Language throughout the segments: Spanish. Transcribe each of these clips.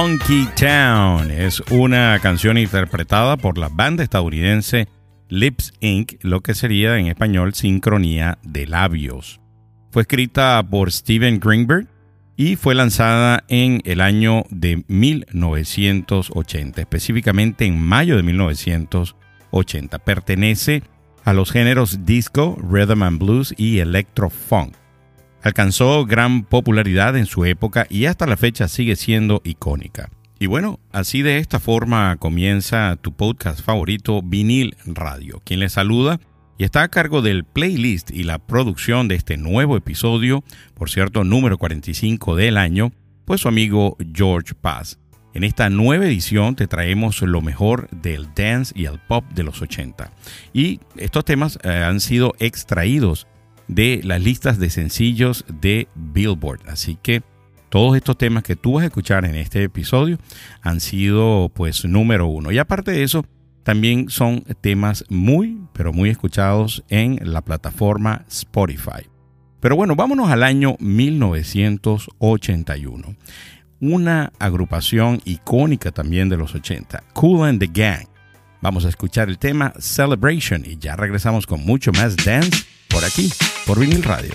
Funky Town es una canción interpretada por la banda estadounidense Lips Inc., lo que sería en español Sincronía de Labios. Fue escrita por Steven Greenberg y fue lanzada en el año de 1980, específicamente en mayo de 1980. Pertenece a los géneros disco, rhythm and blues y electro funk. Alcanzó gran popularidad en su época y hasta la fecha sigue siendo icónica. Y bueno, así de esta forma comienza tu podcast favorito Vinil Radio. Quien le saluda y está a cargo del playlist y la producción de este nuevo episodio, por cierto, número 45 del año, pues su amigo George Paz. En esta nueva edición te traemos lo mejor del dance y el pop de los 80. Y estos temas eh, han sido extraídos de las listas de sencillos de Billboard. Así que todos estos temas que tú vas a escuchar en este episodio han sido pues número uno. Y aparte de eso, también son temas muy, pero muy escuchados en la plataforma Spotify. Pero bueno, vámonos al año 1981 una agrupación icónica también de los 80, Cool and the Gang. Vamos a escuchar el tema Celebration y ya regresamos con mucho más dance por aquí, por vinil radio.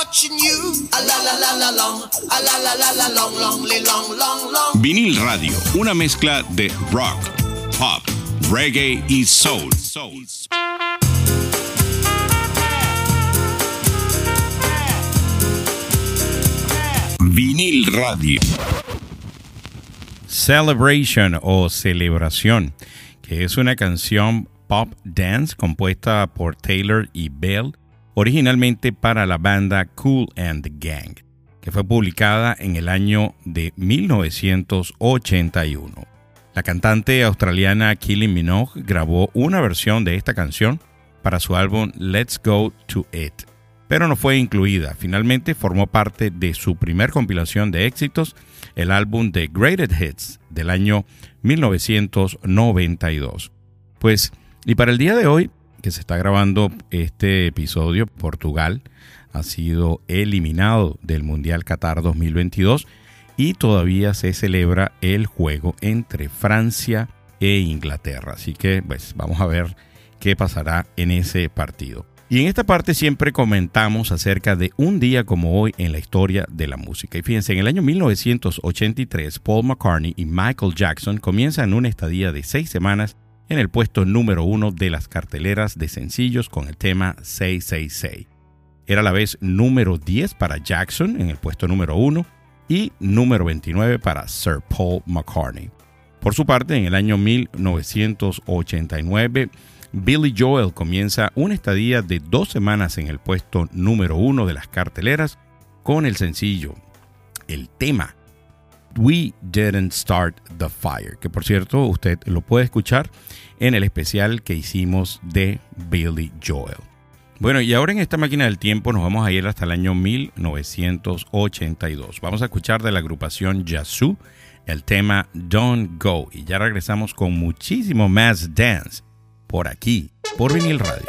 I've been watching you. A la la la la long. A la la la la long long long long long. Vinil Radio, una mezcla de rock pop, reggae y soul. Vinil Radio. Celebration o Celebración, que es una canción pop dance compuesta por Taylor y Bell, originalmente para la banda Cool and the Gang, que fue publicada en el año de 1981. La cantante australiana Kylie Minogue grabó una versión de esta canción para su álbum Let's Go to It, pero no fue incluida. Finalmente formó parte de su primer compilación de éxitos, el álbum The Greatest Hits del año 1992. Pues, y para el día de hoy, que se está grabando este episodio, Portugal ha sido eliminado del Mundial Qatar 2022 y todavía se celebra el juego entre Francia e Inglaterra. Así que pues vamos a ver qué pasará en ese partido. Y en esta parte siempre comentamos acerca de un día como hoy en la historia de la música. Y fíjense, en el año 1983, Paul McCartney y Michael Jackson comienzan una estadía de seis semanas en el puesto número uno de las carteleras de sencillos con el tema 666. Era la vez número 10 para Jackson en el puesto número uno y número 29 para Sir Paul McCartney. Por su parte, en el año 1989, Billy Joel comienza una estadía de dos semanas en el puesto número uno de las carteleras con el sencillo, el tema We Didn't Start the Fire, que por cierto usted lo puede escuchar en el especial que hicimos de Billy Joel. Bueno, y ahora en esta máquina del tiempo nos vamos a ir hasta el año 1982. Vamos a escuchar de la agrupación Yazoo el tema Don't Go y ya regresamos con muchísimo más dance por aquí, por vinil radio.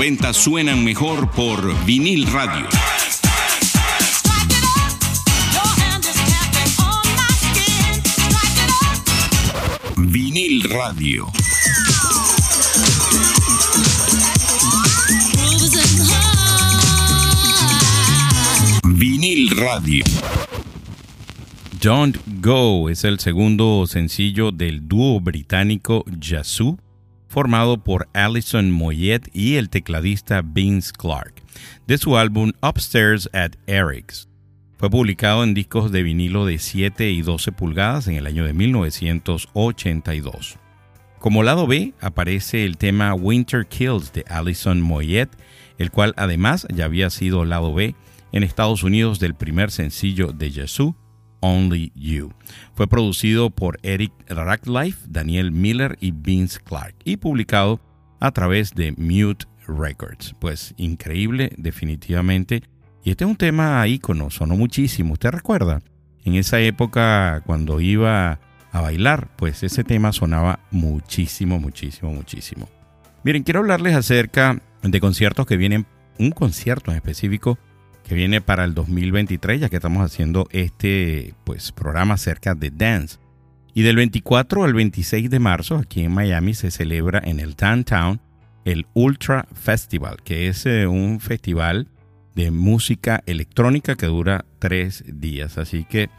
90 suenan mejor por vinil radio. Vinil radio. Vinil radio. Don't Go es el segundo sencillo del dúo británico Yazoo formado por Alison Moyet y el tecladista Vince Clark, de su álbum Upstairs at Eric's. Fue publicado en discos de vinilo de 7 y 12 pulgadas en el año de 1982. Como lado B aparece el tema Winter Kills de Alison Moyet, el cual además ya había sido lado B en Estados Unidos del primer sencillo de Yazoo, Only You. Fue producido por Eric Racklife, Daniel Miller y Vince Clark y publicado a través de Mute Records. Pues increíble, definitivamente. Y este es un tema ícono, sonó muchísimo. ¿Usted recuerda? En esa época, cuando iba a bailar, pues ese tema sonaba muchísimo, muchísimo, muchísimo. Miren, quiero hablarles acerca de conciertos que vienen, un concierto en específico que viene para el 2023, ya que estamos haciendo este pues, programa acerca de dance. Y del 24 al 26 de marzo, aquí en Miami, se celebra en el Downtown el Ultra Festival, que es eh, un festival de música electrónica que dura tres días. Así que,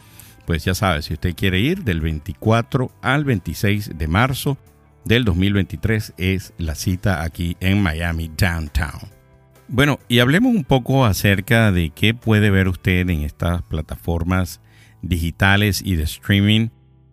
pues ya sabe, si usted quiere ir del 24 al 26 de marzo del 2023 es la cita aquí en Miami Downtown. Bueno, y hablemos un poco acerca de qué puede ver usted en estas plataformas digitales y de streaming,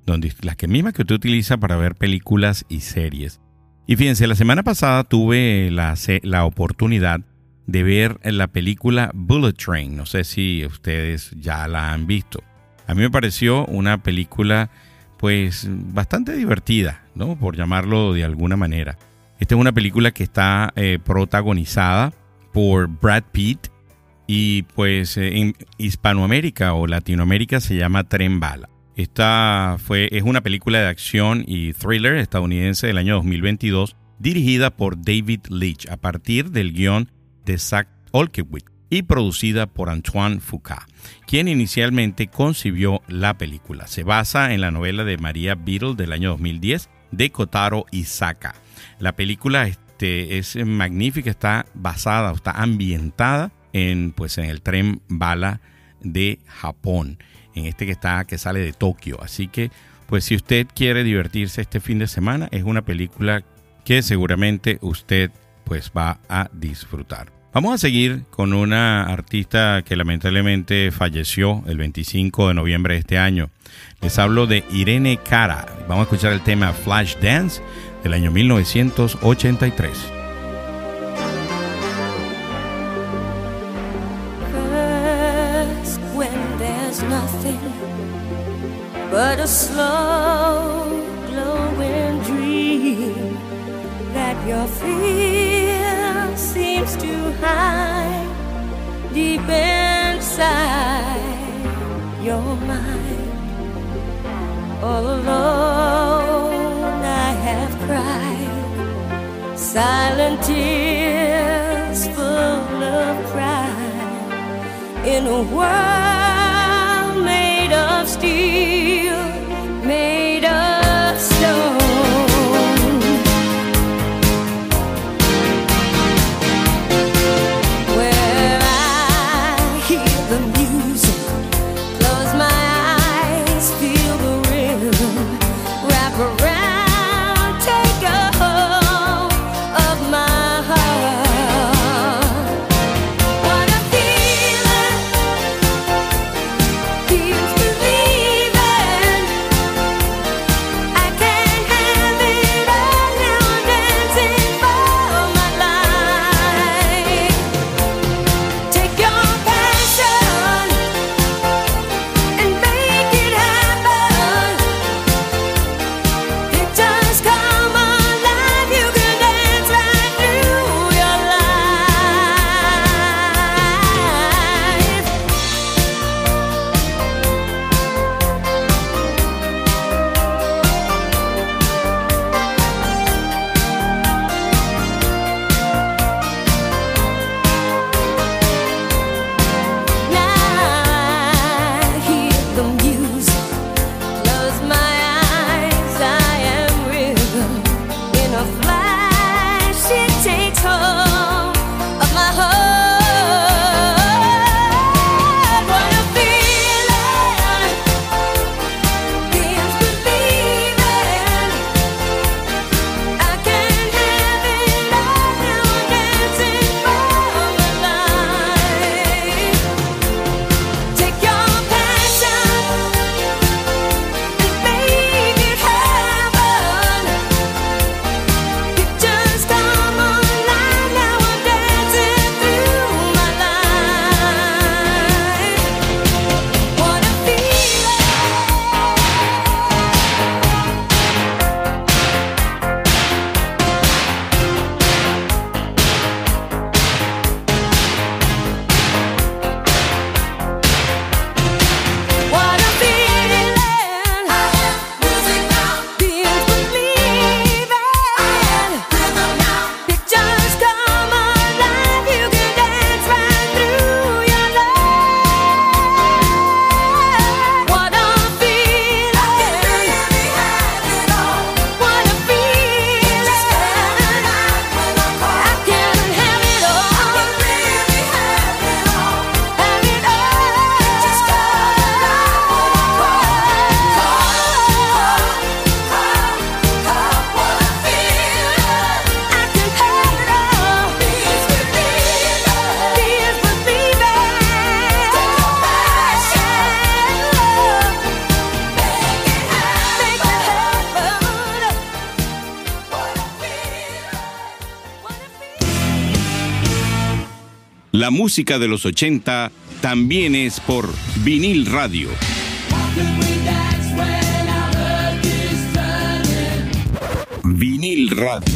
donde las que mismas que usted utiliza para ver películas y series. Y fíjense, la semana pasada tuve la, la oportunidad de ver la película Bullet Train. No sé si ustedes ya la han visto. A mí me pareció una película pues bastante divertida, ¿no? Por llamarlo de alguna manera. Esta es una película que está eh, protagonizada por Brad Pitt y pues eh, en Hispanoamérica o Latinoamérica se llama Tren Bala. Esta fue, es una película de acción y thriller estadounidense del año 2022 dirigida por David Leitch a partir del guion de Zach Olkewicz y producida por Antoine Foucault, quien inicialmente concibió la película. Se basa en la novela de María Beadle del año 2010 de Kotaro Isaka. La película este, es magnífica, está basada, está ambientada en, pues, en el tren bala de Japón, en este que está, que sale de Tokio. Así que, pues, si usted quiere divertirse este fin de semana, es una película que seguramente usted, pues, va a disfrutar. Vamos a seguir con una artista que lamentablemente falleció el 25 de noviembre de este año. Les hablo de Irene Cara. Vamos a escuchar el tema Flash Dance del año 1983. First, when there's nothing but a slow glowing dream that your fear seems to hide deep inside your mind all alone silent tears full of pride in a world La música de los 80 también es por vinil radio. Vinil radio.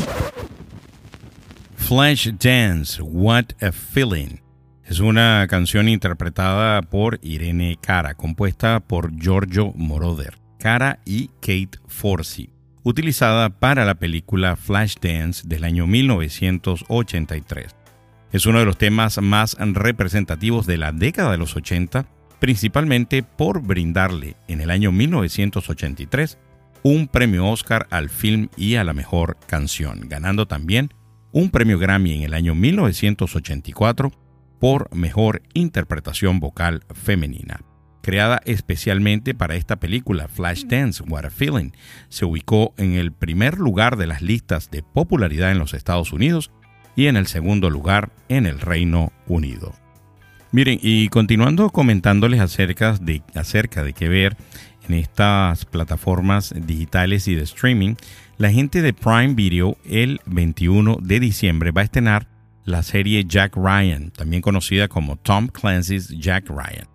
Flash Dance, What a Feeling. Es una canción interpretada por Irene Cara, compuesta por Giorgio Moroder, Cara y Kate Forsey, utilizada para la película Flashdance del año 1983. Es uno de los temas más representativos de la década de los 80, principalmente por brindarle en el año 1983 un premio Oscar al film y a la mejor canción, ganando también un premio Grammy en el año 1984 por mejor interpretación vocal femenina. Creada especialmente para esta película, Flashdance, What a Feeling, se ubicó en el primer lugar de las listas de popularidad en los Estados Unidos y en el segundo lugar en el Reino Unido. Miren, y continuando comentándoles acerca de, acerca de qué ver en estas plataformas digitales y de streaming, la gente de Prime Video el 21 de diciembre va a estrenar la serie Jack Ryan, también conocida como Tom Clancy's Jack Ryan.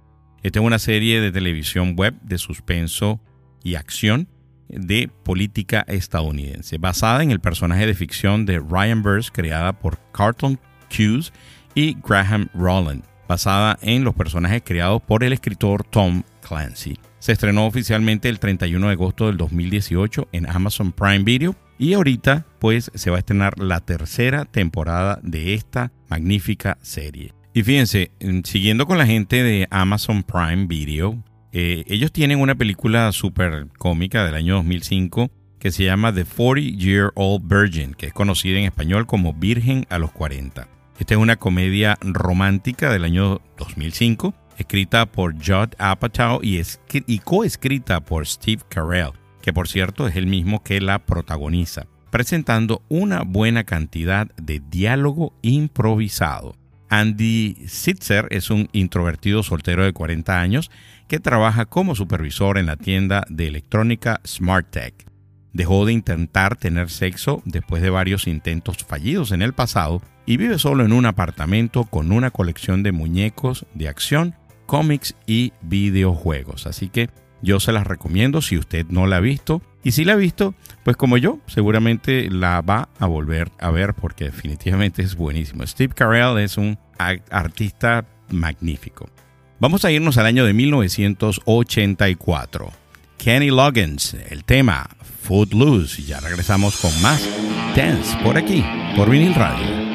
Esta es una serie de televisión web de suspenso y acción de política estadounidense, basada en el personaje de ficción de Ryan Burst creada por Carlton Cuse y Graham Rowland, basada en los personajes creados por el escritor Tom Clancy. Se estrenó oficialmente el 31 de agosto del 2018 en Amazon Prime Video y ahorita pues se va a estrenar la tercera temporada de esta magnífica serie. Y fíjense, siguiendo con la gente de Amazon Prime Video, eh, ellos tienen una película súper cómica del año 2005 que se llama The 40 Year Old Virgin, que es conocida en español como Virgen a los 40. Esta es una comedia romántica del año 2005, escrita por Judd Apatow y, y coescrita por Steve Carell, que por cierto es el mismo que la protagoniza, presentando una buena cantidad de diálogo improvisado. Andy Sitzer es un introvertido soltero de 40 años que trabaja como supervisor en la tienda de electrónica SmartTech. Dejó de intentar tener sexo después de varios intentos fallidos en el pasado y vive solo en un apartamento con una colección de muñecos de acción, cómics y videojuegos. Así que yo se las recomiendo si usted no la ha visto. Y si la ha visto, pues como yo, seguramente la va a volver a ver porque definitivamente es buenísimo. Steve Carell es un artista magnífico. Vamos a irnos al año de 1984. Kenny Loggins, el tema Footloose. Ya regresamos con más Dance por aquí, por Vinil Radio.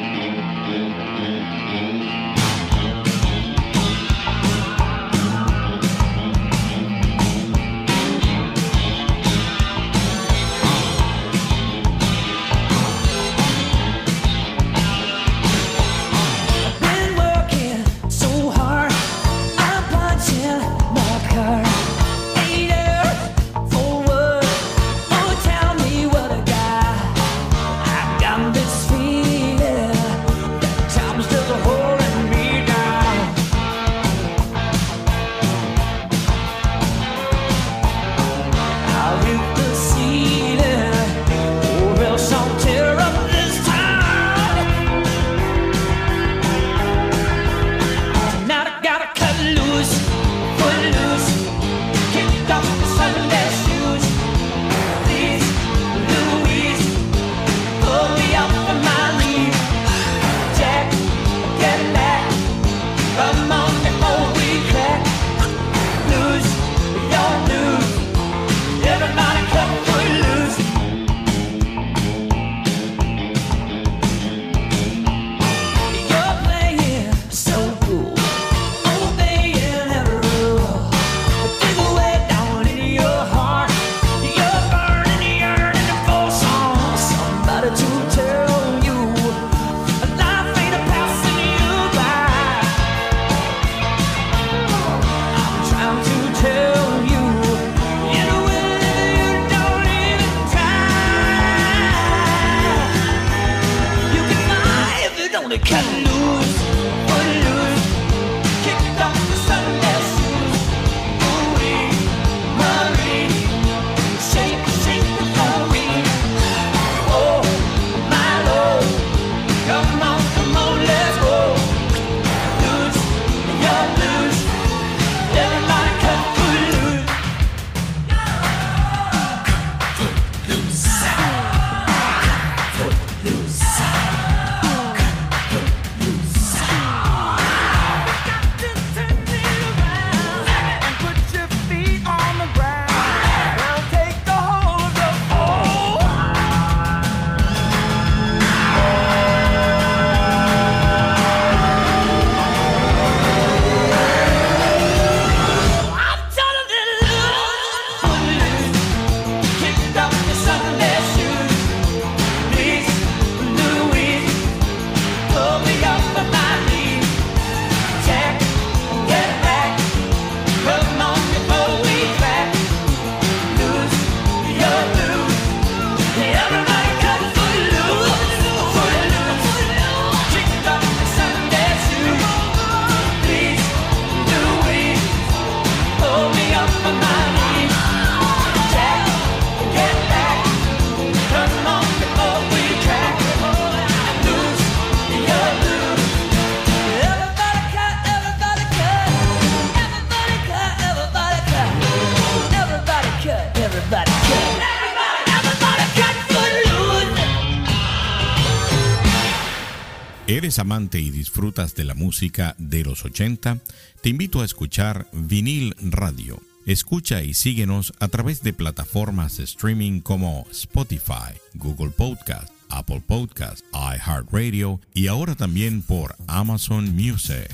Eres amante y disfrutas de la música de los 80, te invito a escuchar Vinil Radio. Escucha y síguenos a través de plataformas de streaming como Spotify, Google Podcast, Apple Podcast, iHeartRadio y ahora también por Amazon Music.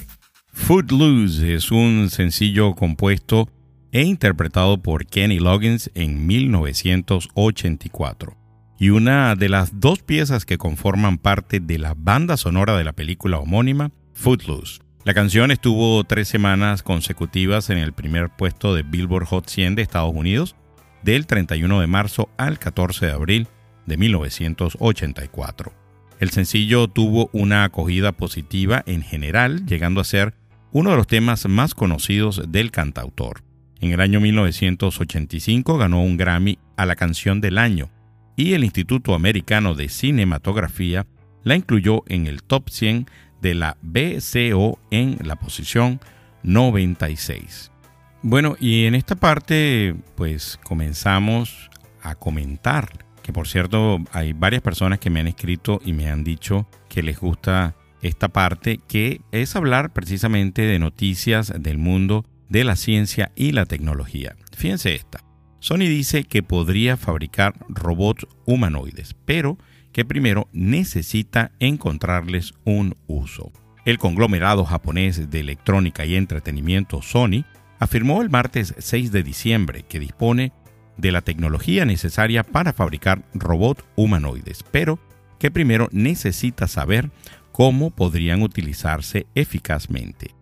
Footloose es un sencillo compuesto e interpretado por Kenny Loggins en 1984 y una de las dos piezas que conforman parte de la banda sonora de la película homónima, Footloose. La canción estuvo tres semanas consecutivas en el primer puesto de Billboard Hot 100 de Estados Unidos, del 31 de marzo al 14 de abril de 1984. El sencillo tuvo una acogida positiva en general, llegando a ser uno de los temas más conocidos del cantautor. En el año 1985 ganó un Grammy a la canción del año y el Instituto Americano de Cinematografía la incluyó en el top 100 de la BCO en la posición 96. Bueno, y en esta parte pues comenzamos a comentar, que por cierto hay varias personas que me han escrito y me han dicho que les gusta esta parte, que es hablar precisamente de noticias del mundo de la ciencia y la tecnología. Fíjense esta. Sony dice que podría fabricar robots humanoides, pero que primero necesita encontrarles un uso. El conglomerado japonés de electrónica y entretenimiento Sony afirmó el martes 6 de diciembre que dispone de la tecnología necesaria para fabricar robots humanoides, pero que primero necesita saber cómo podrían utilizarse eficazmente.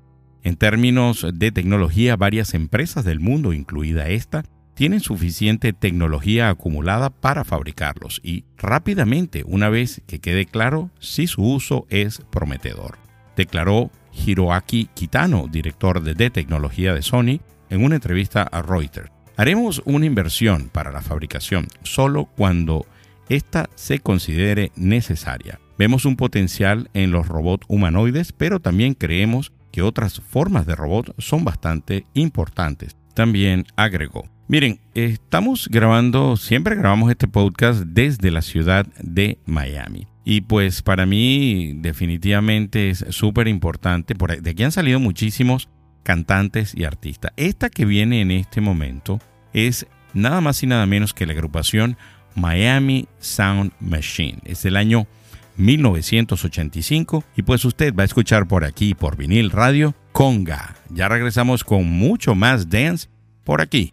En términos de tecnología, varias empresas del mundo, incluida esta, tienen suficiente tecnología acumulada para fabricarlos y rápidamente, una vez que quede claro si su uso es prometedor, declaró Hiroaki Kitano, director de, tecnología de Sony, en una entrevista a Reuters. Haremos una inversión para la fabricación solo cuando ésta se considere necesaria. Vemos un potencial en los robots humanoides, pero también creemos que otras formas de robot son bastante importantes. También agregó. Miren, estamos grabando, siempre grabamos este podcast desde la ciudad de Miami. Y pues para mí definitivamente es súper importante. De aquí han salido muchísimos cantantes y artistas. Esta que viene en este momento es nada más y nada menos que la agrupación Miami Sound Machine. Es del año 1985 y pues usted va a escuchar por aquí por vinil radio Conga. Ya regresamos con mucho más dance por aquí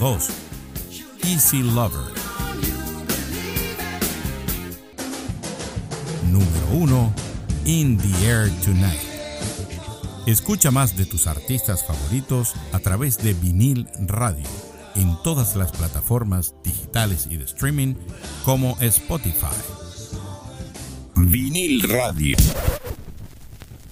2. Easy Lover. Número 1. In the Air Tonight. Escucha más de tus artistas favoritos a través de vinil radio en todas las plataformas digitales y de streaming como Spotify. Vinil Radio.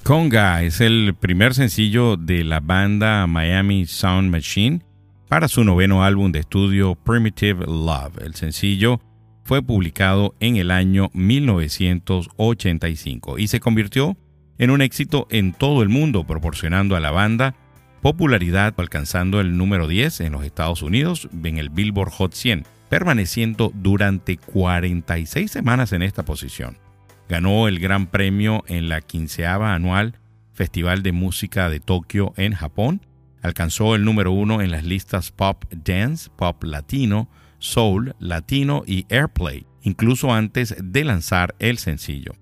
Conga es el primer sencillo de la banda Miami Sound Machine para su noveno álbum de estudio Primitive Love. El sencillo fue publicado en el año 1985 y se convirtió en un éxito en todo el mundo, proporcionando a la banda popularidad alcanzando el número 10 en los Estados Unidos en el Billboard Hot 100, permaneciendo durante 46 semanas en esta posición. Ganó el gran premio en la quinceava anual Festival de Música de Tokio en Japón. Alcanzó el número uno en las listas Pop Dance, Pop Latino, Soul, Latino y Airplay, incluso antes de lanzar el sencillo.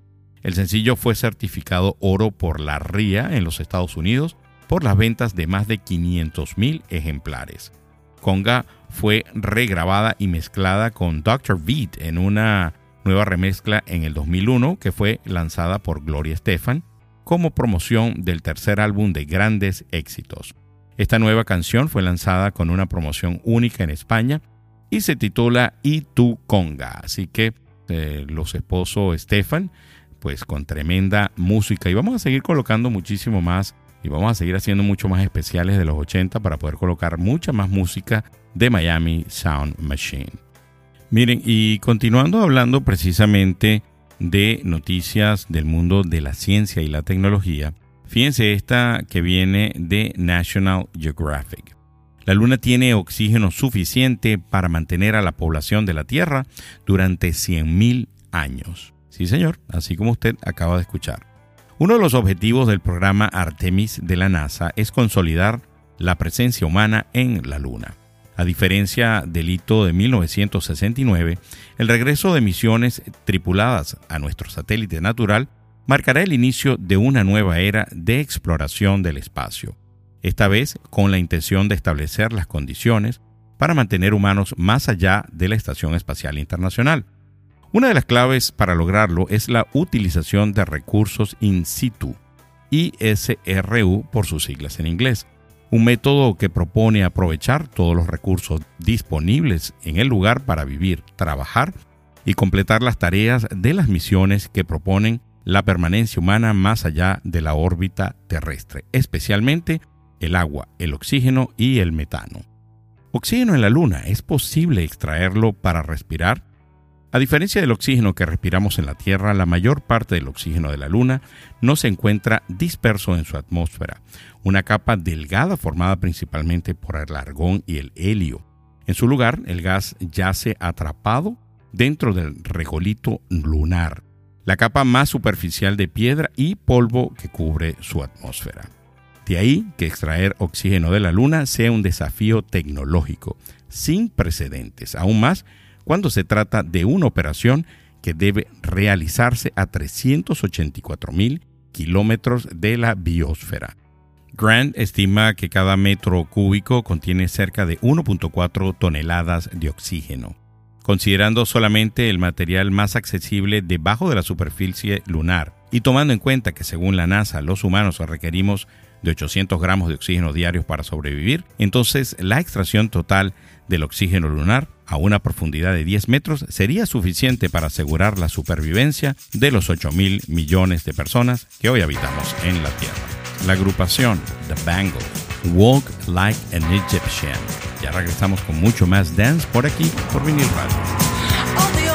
El sencillo fue certificado oro por la RIA en los Estados Unidos por las ventas de más de 500.000 ejemplares. Conga fue regrabada y mezclada con Dr. Beat en una nueva remezcla en el 2001 que fue lanzada por Gloria Estefan como promoción del tercer álbum de grandes éxitos. Esta nueva canción fue lanzada con una promoción única en España y se titula Y tu conga. Así que eh, los esposos Estefan, pues con tremenda música. Y vamos a seguir colocando muchísimo más y vamos a seguir haciendo mucho más especiales de los 80 para poder colocar mucha más música de Miami Sound Machine. Miren, y continuando hablando precisamente de noticias del mundo de la ciencia y la tecnología, fíjense esta que viene de National Geographic. La Luna tiene oxígeno suficiente para mantener a la población de la Tierra durante 100.000 años. Sí, señor, así como usted acaba de escuchar. Uno de los objetivos del programa Artemis de la NASA es consolidar la presencia humana en la Luna. A diferencia del hito de 1969, el regreso de misiones tripuladas a nuestro satélite natural marcará el inicio de una nueva era de exploración del espacio, esta vez con la intención de establecer las condiciones para mantener humanos más allá de la Estación Espacial Internacional. Una de las claves para lograrlo es la utilización de recursos in situ, ISRU por sus siglas en inglés, un método que propone aprovechar todos los recursos disponibles en el lugar para vivir, trabajar y completar las tareas de las misiones que proponen la permanencia humana más allá de la órbita terrestre, especialmente el agua, el oxígeno y el metano. Oxígeno en la Luna, ¿es posible extraerlo para respirar? A diferencia del oxígeno que respiramos en la Tierra, la mayor parte del oxígeno de la Luna no se encuentra disperso en su atmósfera, una capa delgada formada principalmente por el argón y el helio. En su lugar, el gas yace atrapado dentro del regolito lunar, la capa más superficial de piedra y polvo que cubre su atmósfera. De ahí que extraer oxígeno de la Luna sea un desafío tecnológico sin precedentes, aún más cuando se trata de una operación que debe realizarse a 384 mil kilómetros de la biosfera. Grant estima que cada metro cúbico contiene cerca de 1.4 toneladas de oxígeno. Considerando solamente el material más accesible debajo de la superficie lunar y tomando en cuenta que según la NASA los humanos requerimos de 800 gramos de oxígeno diarios para sobrevivir, entonces la extracción total del oxígeno lunar a una profundidad de 10 metros sería suficiente para asegurar la supervivencia de los 8 mil millones de personas que hoy habitamos en la Tierra. La agrupación The Bangles, Walk Like an Egyptian. Ya regresamos con mucho más dance por aquí, por Vinil Radio.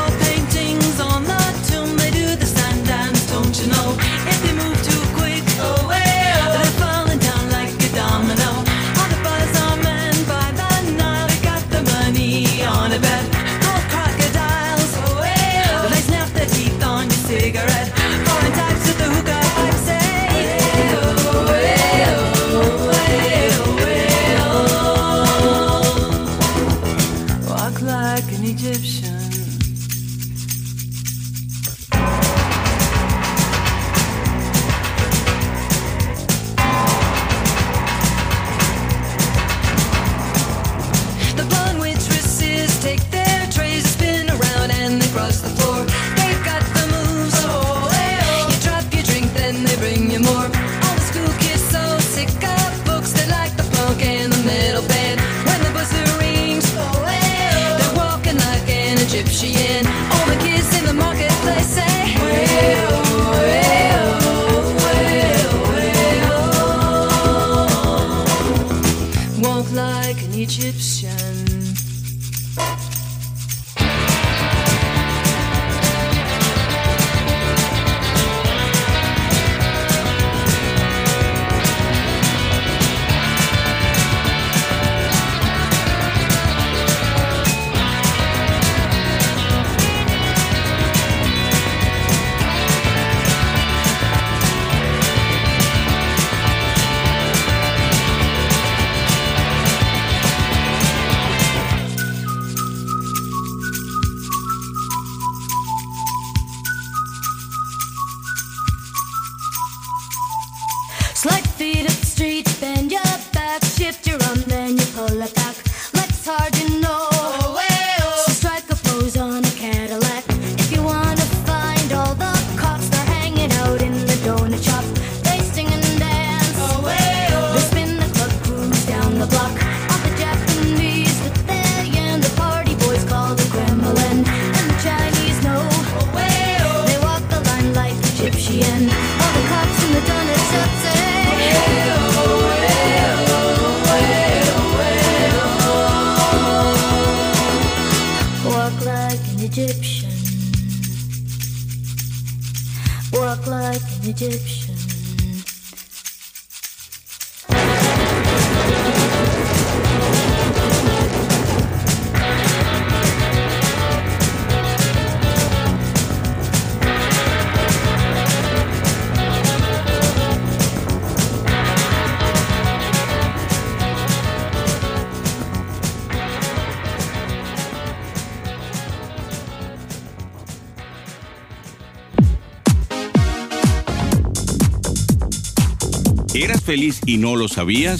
Feliz y no lo sabías?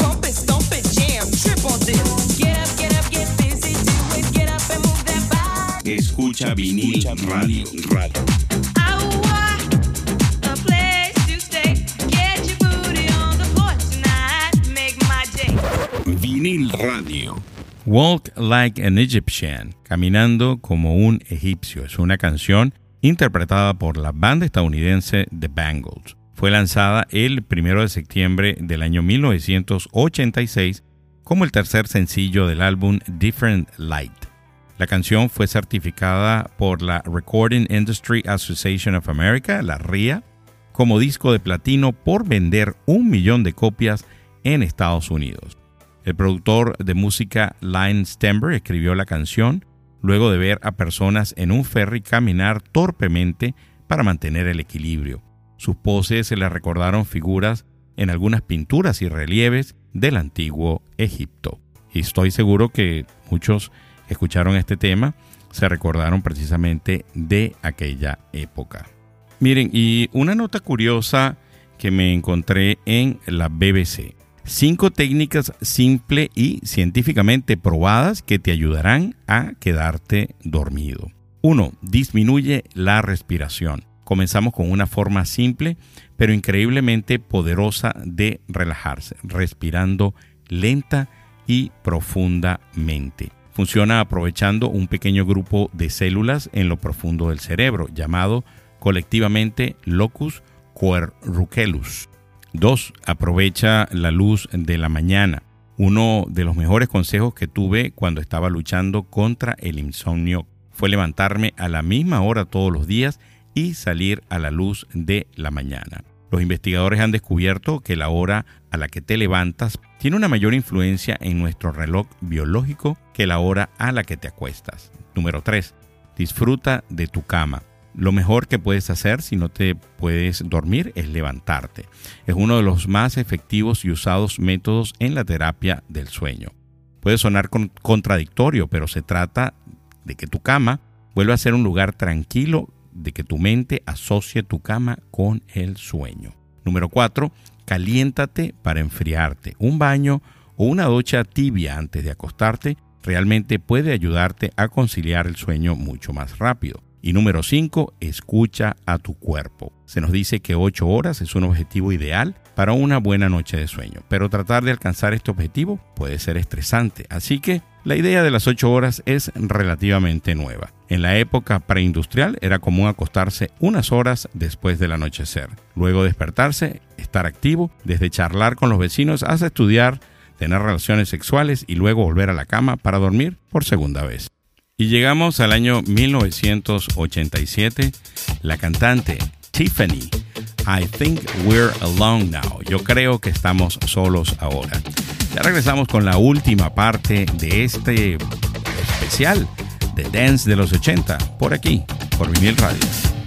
Escucha vinil radio. radio. Vinil radio. Walk Like an Egyptian, caminando como un egipcio, es una canción interpretada por la banda estadounidense The Bangles. Fue lanzada el 1 de septiembre del año 1986 como el tercer sencillo del álbum Different Light. La canción fue certificada por la Recording Industry Association of America, la RIA, como disco de platino por vender un millón de copias en Estados Unidos. El productor de música Line Stember escribió la canción luego de ver a personas en un ferry caminar torpemente para mantener el equilibrio. Sus poses se le recordaron figuras en algunas pinturas y relieves del antiguo Egipto. Y estoy seguro que muchos escucharon este tema se recordaron precisamente de aquella época. Miren, y una nota curiosa que me encontré en la BBC. Cinco técnicas simples y científicamente probadas que te ayudarán a quedarte dormido. 1. Disminuye la respiración. Comenzamos con una forma simple pero increíblemente poderosa de relajarse, respirando lenta y profundamente. Funciona aprovechando un pequeño grupo de células en lo profundo del cerebro, llamado colectivamente locus coeruleus. 2. Aprovecha la luz de la mañana. Uno de los mejores consejos que tuve cuando estaba luchando contra el insomnio fue levantarme a la misma hora todos los días y salir a la luz de la mañana. Los investigadores han descubierto que la hora a la que te levantas tiene una mayor influencia en nuestro reloj biológico que la hora a la que te acuestas. Número 3. Disfruta de tu cama. Lo mejor que puedes hacer si no te puedes dormir es levantarte. Es uno de los más efectivos y usados métodos en la terapia del sueño. Puede sonar contradictorio, pero se trata de que tu cama vuelva a ser un lugar tranquilo de que tu mente asocie tu cama con el sueño. Número 4. Caliéntate para enfriarte. Un baño o una ducha tibia antes de acostarte realmente puede ayudarte a conciliar el sueño mucho más rápido. Y número 5, escucha a tu cuerpo. Se nos dice que 8 horas es un objetivo ideal para una buena noche de sueño, pero tratar de alcanzar este objetivo puede ser estresante, así que la idea de las 8 horas es relativamente nueva. En la época preindustrial era común acostarse unas horas después del anochecer, luego despertarse, estar activo, desde charlar con los vecinos hasta estudiar, tener relaciones sexuales y luego volver a la cama para dormir por segunda vez. Y llegamos al año 1987. La cantante Tiffany, I think we're alone now. Yo creo que estamos solos ahora. Ya regresamos con la última parte de este especial de Dance de los 80, por aquí, por Vinil Radio.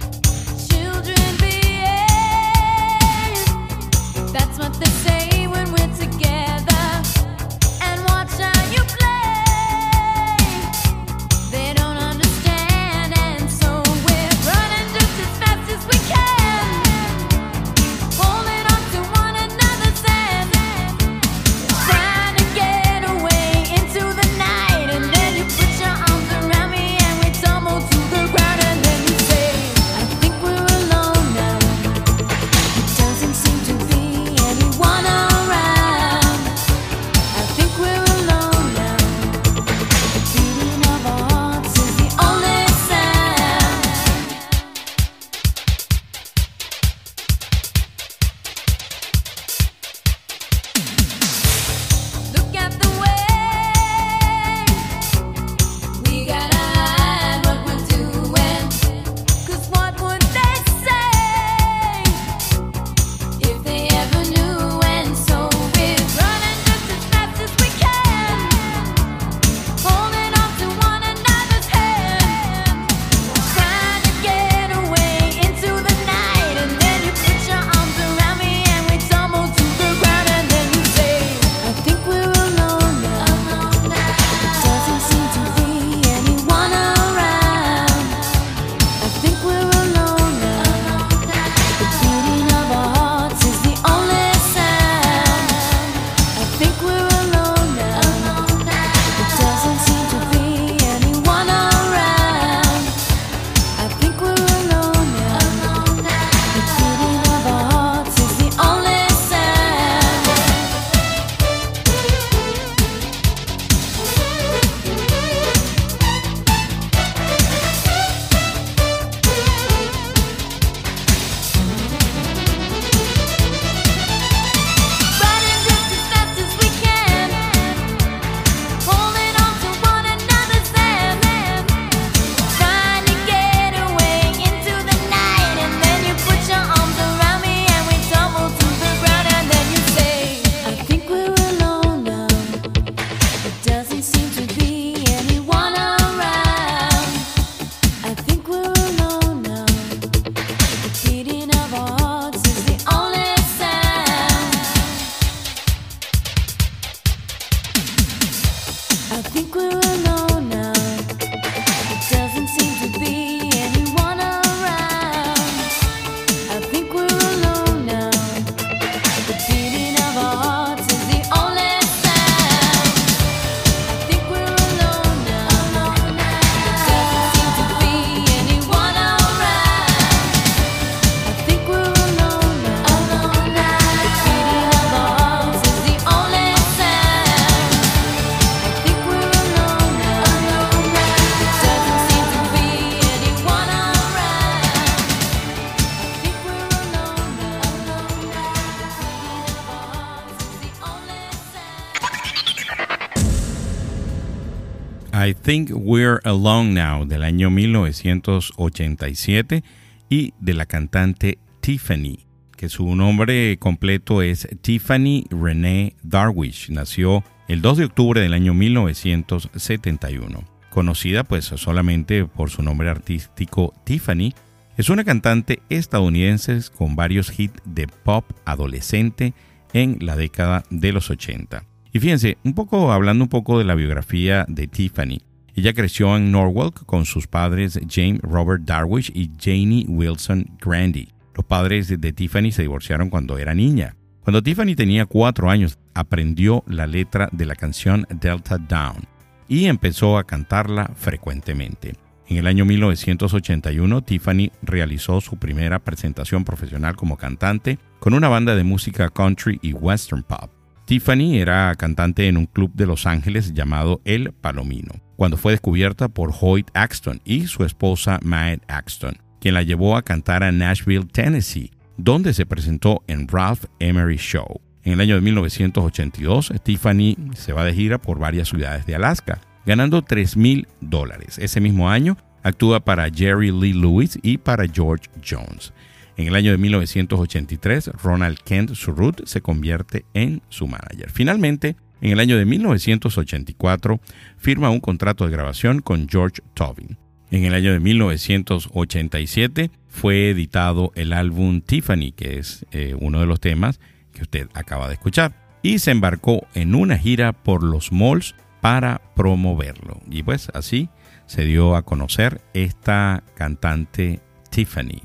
Think We're Alone Now del año 1987 y de la cantante Tiffany, que su nombre completo es Tiffany Renee Darwish. Nació el 2 de octubre del año 1971. Conocida pues solamente por su nombre artístico Tiffany, es una cantante estadounidense con varios hits de pop adolescente en la década de los 80. Y fíjense, un poco hablando un poco de la biografía de Tiffany. Ella creció en Norwalk con sus padres James Robert Darwish y Janie Wilson Grandy. Los padres de Tiffany se divorciaron cuando era niña. Cuando Tiffany tenía cuatro años, aprendió la letra de la canción Delta Down y empezó a cantarla frecuentemente. En el año 1981, Tiffany realizó su primera presentación profesional como cantante con una banda de música country y western pop. Tiffany era cantante en un club de Los Ángeles llamado El Palomino, cuando fue descubierta por Hoyt Axton y su esposa Matt Axton, quien la llevó a cantar a Nashville, Tennessee, donde se presentó en Ralph Emery Show. En el año de 1982, Tiffany se va de gira por varias ciudades de Alaska, ganando 3 mil dólares. Ese mismo año actúa para Jerry Lee Lewis y para George Jones. En el año de 1983, Ronald Kent Surruth se convierte en su manager. Finalmente, en el año de 1984, firma un contrato de grabación con George Tobin. En el año de 1987 fue editado el álbum Tiffany, que es eh, uno de los temas que usted acaba de escuchar, y se embarcó en una gira por los malls para promoverlo. Y pues así se dio a conocer esta cantante Tiffany.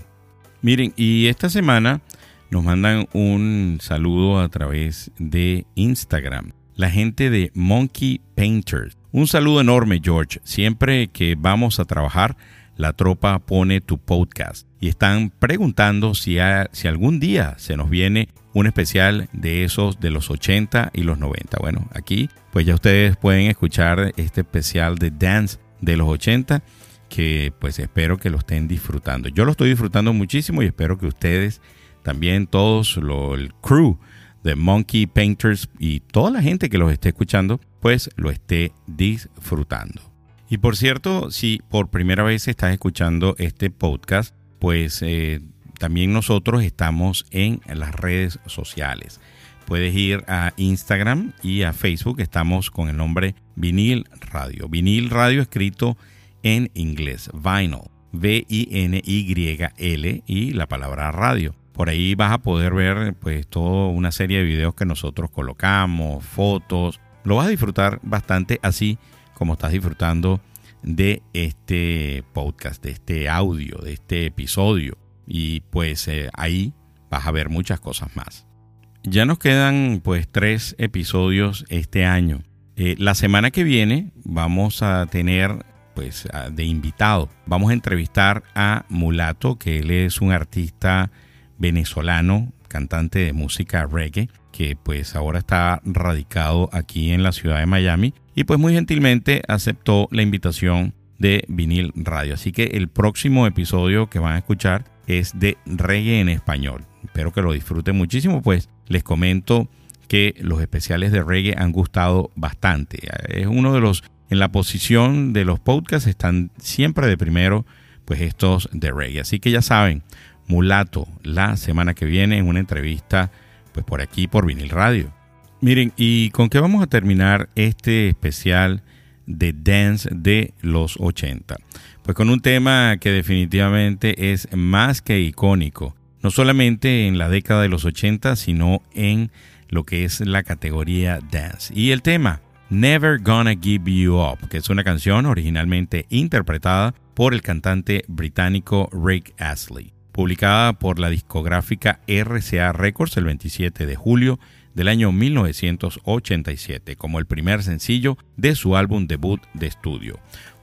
Miren, y esta semana nos mandan un saludo a través de Instagram. La gente de Monkey Painters. Un saludo enorme, George. Siempre que vamos a trabajar, la tropa pone tu podcast. Y están preguntando si, algún día se nos viene un especial de esos de los 80 y los 90. Bueno, aquí pues ya ustedes pueden escuchar este especial de Dance de los 80 que pues espero que lo estén disfrutando. Yo lo estoy disfrutando muchísimo y espero que ustedes también, todos, lo, el crew de Monkey Painters y toda la gente que los esté escuchando, pues lo esté disfrutando. Y por cierto, si por primera vez estás escuchando este podcast, pues eh, también nosotros estamos en las redes sociales. Puedes ir a Instagram y a Facebook, estamos con el nombre Vinil Radio. Vinil Radio escrito en inglés, vinyl, V-I-N-Y-L y la palabra radio. Por ahí vas a poder ver pues toda una serie de videos que nosotros colocamos, fotos. Lo vas a disfrutar bastante así como estás disfrutando de este podcast, de este audio, de este episodio. Y pues eh, ahí vas a ver muchas cosas más. Ya nos quedan pues tres episodios este año. Eh, la semana que viene vamos a tener pues de invitado. Vamos a entrevistar a Mulato, que él es un artista venezolano, cantante de música reggae, que pues ahora está radicado aquí en la ciudad de Miami y pues muy gentilmente aceptó la invitación de Vinil Radio. Así que el próximo episodio que van a escuchar es de reggae en español. Espero que lo disfruten muchísimo, pues les comento que los especiales de reggae han gustado bastante. Es uno de los en la posición de los podcasts están siempre de primero, pues estos de reggae. Así que ya saben, Mulato, la semana que viene en una entrevista, pues por aquí, por Vinil Radio. Miren, ¿y con qué vamos a terminar este especial de dance de los 80? Pues con un tema que definitivamente es más que icónico, no solamente en la década de los 80, sino en lo que es la categoría dance. Y el tema, Never Gonna Give You Up, que es una canción originalmente interpretada por el cantante británico Rick Astley, publicada por la discográfica RCA Records el 27 de julio del año 1987 como el primer sencillo de su álbum debut de estudio,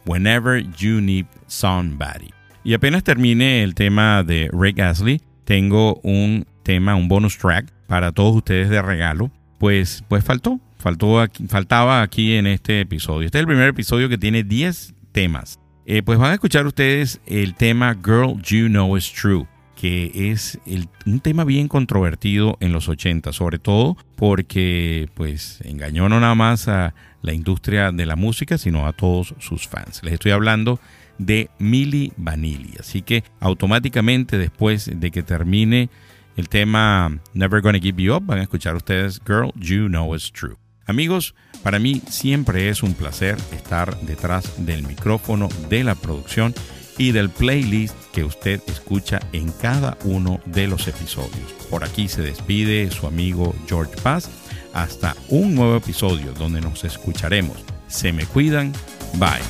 Whenever You Need Somebody. Y apenas termine el tema de Rick Astley, tengo un tema, un bonus track para todos ustedes de regalo, pues, pues faltó, faltó faltaba aquí en este episodio. Este es el primer episodio que tiene 10 temas. Eh, pues van a escuchar ustedes el tema Girl You Know Is True, que es un tema bien controvertido en los 80, sobre todo porque pues engañó no nada más a la industria de la música, sino a todos sus fans. Les estoy hablando de Milli Vanilli, así que automáticamente después de que termine el tema Never Gonna Give You Up, van a escuchar ustedes Girl, You Know It's True. Amigos, para mí siempre es un placer estar detrás del micrófono de la producción y del playlist que usted escucha en cada uno de los episodios. Por aquí se despide su amigo George Paz. Hasta un nuevo episodio donde nos escucharemos. Se me cuidan. Bye.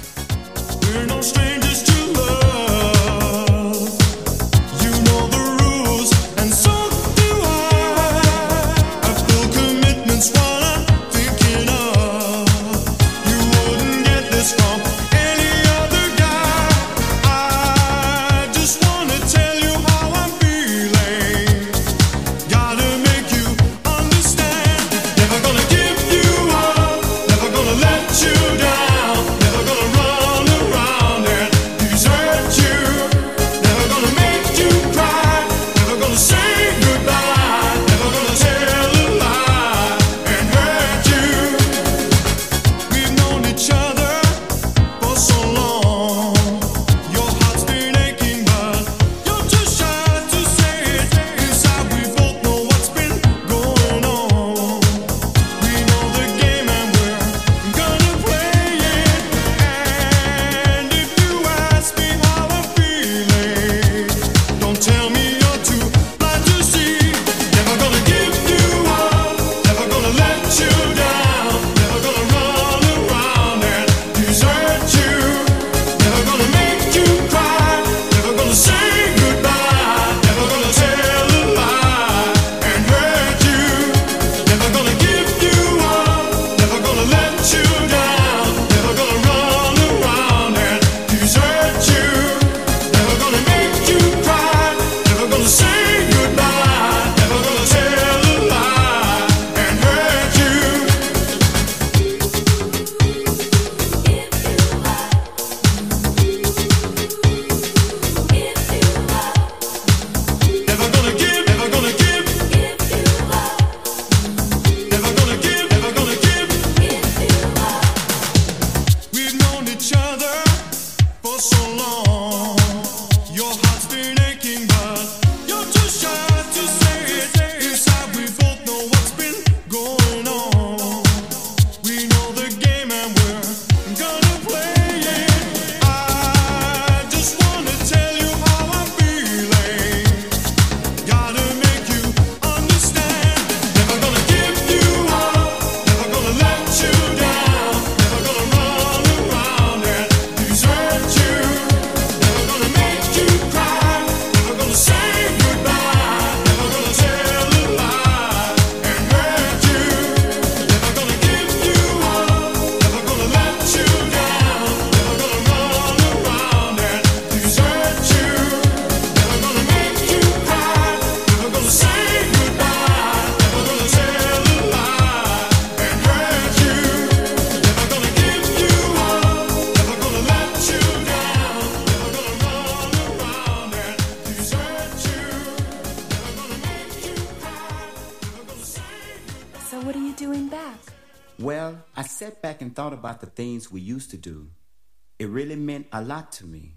A lot to me.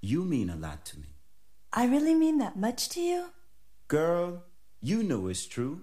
You mean a lot to me. I really mean that much to you? Girl, you know it's true.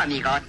神が